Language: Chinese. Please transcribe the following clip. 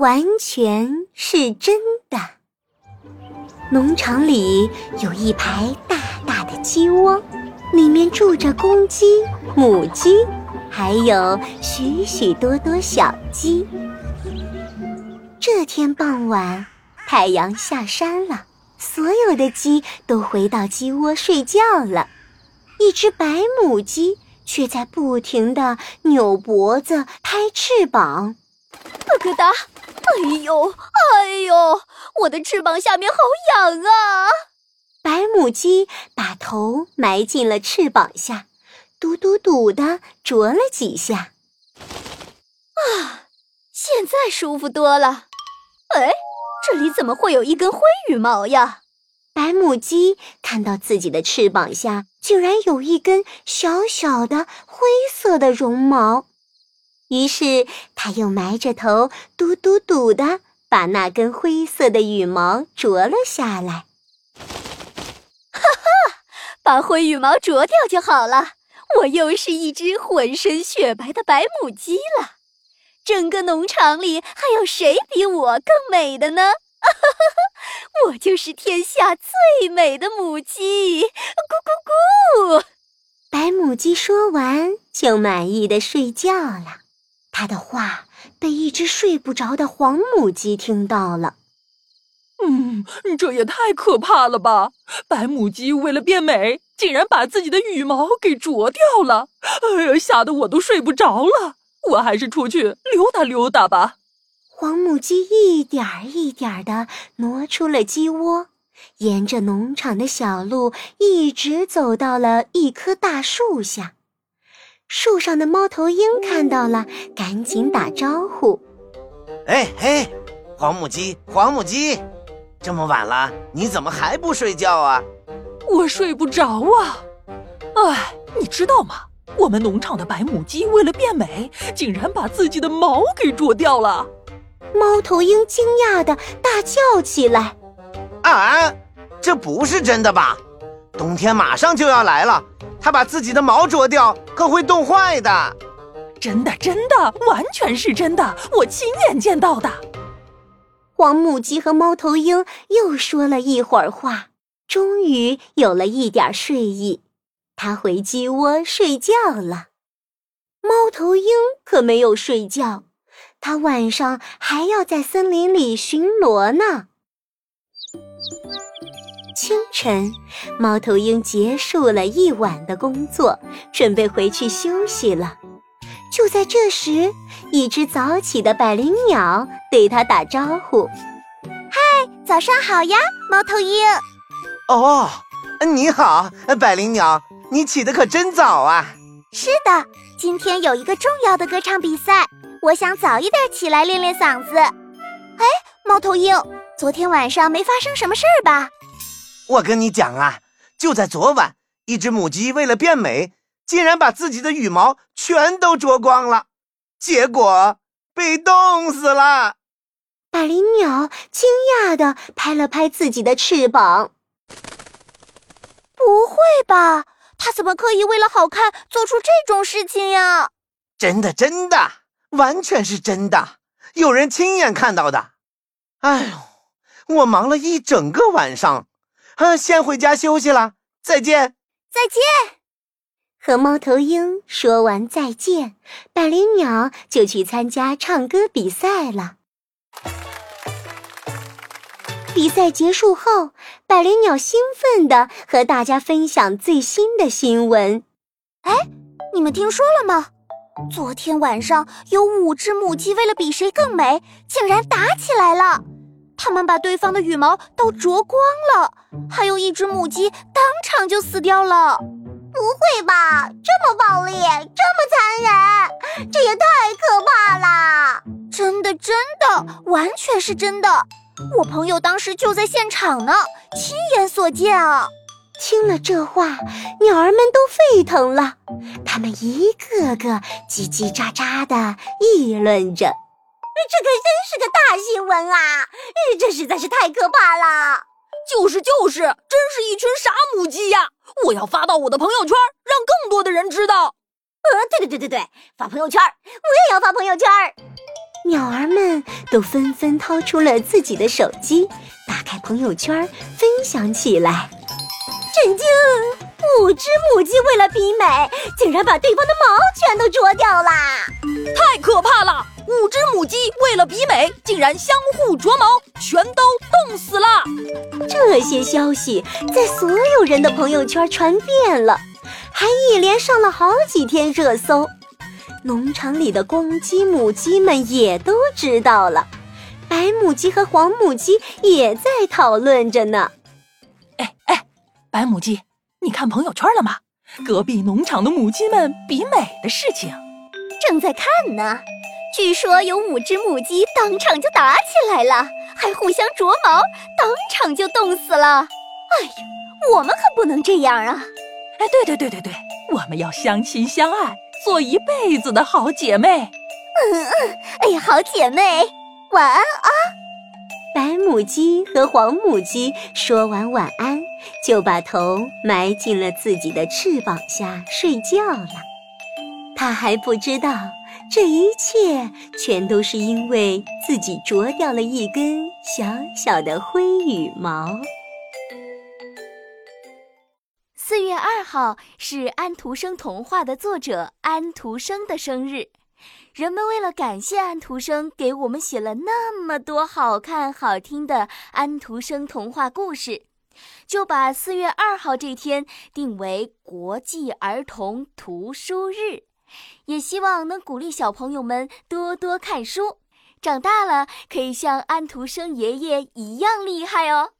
完全是真的。农场里有一排大大的鸡窝，里面住着公鸡、母鸡，还有许许多多小鸡。这天傍晚，太阳下山了，所有的鸡都回到鸡窝睡觉了。一只白母鸡却在不停地扭脖子、拍翅膀，咯咯哒。哎呦，哎呦，我的翅膀下面好痒啊！白母鸡把头埋进了翅膀下，嘟嘟嘟的啄了几下。啊，现在舒服多了。哎，这里怎么会有一根灰羽毛呀？白母鸡看到自己的翅膀下竟然有一根小小的灰色的绒毛。于是，他又埋着头，嘟嘟嘟的把那根灰色的羽毛啄了下来。哈哈，把灰羽毛啄掉就好了，我又是一只浑身雪白的白母鸡了。整个农场里还有谁比我更美的呢？哈哈，我就是天下最美的母鸡！咕咕咕！白母鸡说完，就满意的睡觉了。他的话被一只睡不着的黄母鸡听到了。嗯，这也太可怕了吧！白母鸡为了变美，竟然把自己的羽毛给啄掉了。哎呀，吓得我都睡不着了。我还是出去溜达溜达吧。黄母鸡一点儿一点儿的挪出了鸡窝，沿着农场的小路，一直走到了一棵大树下。树上的猫头鹰看到了，赶紧打招呼：“哎嘿，黄母鸡，黄母鸡，这么晚了，你怎么还不睡觉啊？”“我睡不着啊！哎，你知道吗？我们农场的白母鸡为了变美，竟然把自己的毛给啄掉了。”猫头鹰惊讶的大叫起来：“啊，这不是真的吧？冬天马上就要来了。”它把自己的毛啄掉，可会冻坏的。真的，真的，完全是真的，我亲眼见到的。黄母鸡和猫头鹰又说了一会儿话，终于有了一点睡意。它回鸡窝睡觉了。猫头鹰可没有睡觉，它晚上还要在森林里巡逻呢。清晨，猫头鹰结束了一晚的工作，准备回去休息了。就在这时，一只早起的百灵鸟对它打招呼：“嗨，早上好呀，猫头鹰。”“哦，你好，百灵鸟，你起得可真早啊。”“是的，今天有一个重要的歌唱比赛，我想早一点起来练练嗓子。”“哎，猫头鹰，昨天晚上没发生什么事儿吧？”我跟你讲啊，就在昨晚，一只母鸡为了变美，竟然把自己的羽毛全都啄光了，结果被冻死了。百灵鸟惊讶地拍了拍自己的翅膀：“不会吧？它怎么可以为了好看做出这种事情呀？”“真的，真的，完全是真的，有人亲眼看到的。”哎呦，我忙了一整个晚上。啊，先回家休息了，再见，再见。和猫头鹰说完再见，百灵鸟就去参加唱歌比赛了。比赛结束后，百灵鸟兴奋地和大家分享最新的新闻。哎，你们听说了吗？昨天晚上有五只母鸡为了比谁更美，竟然打起来了。他们把对方的羽毛都啄光了，还有一只母鸡当场就死掉了。不会吧？这么暴力，这么残忍，这也太可怕了！真的，真的，完全是真的。我朋友当时就在现场呢，亲眼所见啊。听了这话，鸟儿们都沸腾了，它们一个个叽叽喳喳地议论着。这可真是个大新闻啊！这实在是太可怕了。就是就是，真是一群傻母鸡呀！我要发到我的朋友圈，让更多的人知道。呃，对对对对对，发朋友圈，我也要发朋友圈。鸟儿们都纷纷掏出了自己的手机，打开朋友圈分享起来。震惊！五只母鸡为了比美，竟然把对方的毛全都啄掉啦！太可怕了！五只母鸡为了比美，竟然相互啄毛，全都冻死了。这些消息在所有人的朋友圈传遍了，还一连上了好几天热搜。农场里的公鸡、母鸡们也都知道了，白母鸡和黄母鸡也在讨论着呢。哎哎，白母鸡，你看朋友圈了吗？隔壁农场的母鸡们比美的事情，正在看呢。据说有五只母鸡当场就打起来了，还互相啄毛，当场就冻死了。哎呀，我们可不能这样啊！哎，对对对对对，我们要相亲相爱。做一辈子的好姐妹，嗯嗯，哎呀，好姐妹，晚安啊！白母鸡和黄母鸡说完晚安，就把头埋进了自己的翅膀下睡觉了。它还不知道，这一切全都是因为自己啄掉了一根小小的灰羽毛。四月二号是安徒生童话的作者安徒生的生日，人们为了感谢安徒生给我们写了那么多好看好听的安徒生童话故事，就把四月二号这天定为国际儿童图书日，也希望能鼓励小朋友们多多看书，长大了可以像安徒生爷爷一样厉害哦。